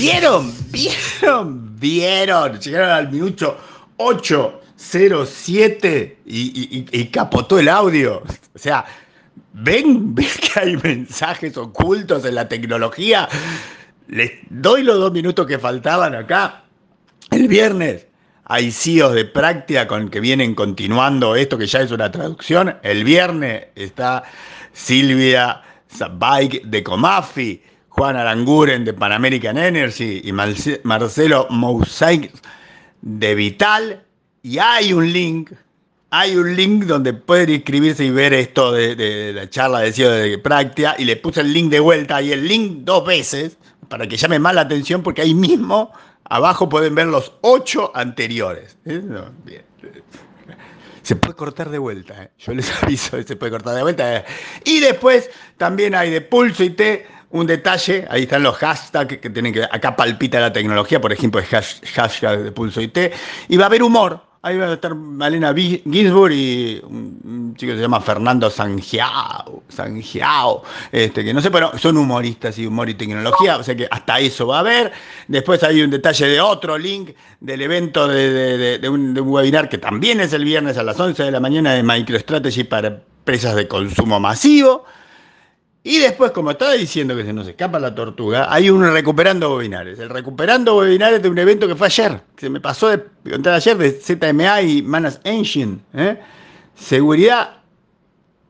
¿Vieron? ¿Vieron? ¿Vieron? Llegaron al minuto 807 y, y, y capotó el audio. O sea, ¿ven? ¿Ven que hay mensajes ocultos en la tecnología? Les doy los dos minutos que faltaban acá. El viernes hay CEOs de práctica con que vienen continuando esto que ya es una traducción. El viernes está Silvia Zabike de Comafi, Juan Aranguren de Pan American Energy y Marcelo Mousaik de Vital. Y hay un link, hay un link donde pueden inscribirse y ver esto de, la charla de CEO de práctica. Y le puse el link de vuelta y el link dos veces para que llame más la atención porque ahí mismo Abajo pueden ver los ocho anteriores. ¿eh? Se puede cortar de vuelta, ¿eh? yo les aviso, se puede cortar de vuelta. Y después también hay de Pulso y T un detalle, ahí están los hashtags que tienen que, acá palpita la tecnología, por ejemplo, el hashtag de Pulso y T, y va a haber humor, Ahí va a estar Malena Ginsburg y un chico que se llama Fernando Sangiao, Sangiao este, que no sé, pero son humoristas y humor y tecnología, o sea que hasta eso va a haber. Después hay un detalle de otro link del evento de, un, de un webinar que también es el viernes a las 11 de la mañana de MicroStrategy para empresas de consumo masivo. Y después, como estaba diciendo que se nos escapa la tortuga, hay un recuperando webinares. El recuperando webinares de un evento que fue ayer, que se me pasó de contar ayer de ZMA y Manas Engine. ¿eh? Seguridad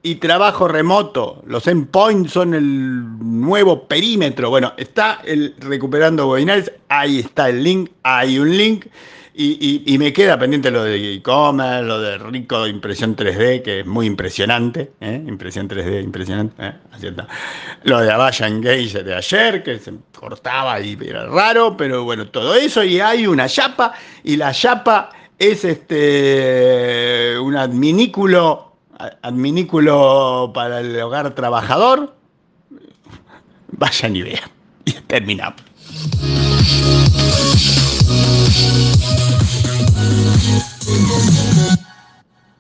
y trabajo remoto. Los endpoints son el nuevo perímetro. Bueno, está el recuperando webinares. Ahí está el link. Hay un link. Y, me queda pendiente lo de e-commerce, lo de rico impresión 3D, que es muy impresionante. ¿eh? Impresión 3D, impresionante. ¿eh? Lo de Avaya Engage de ayer, que se cortaba y era raro, pero bueno, todo eso. Y hay una chapa, y la chapa es este un adminículo, adminículo para el hogar trabajador. Vayan y vean. Y terminamos.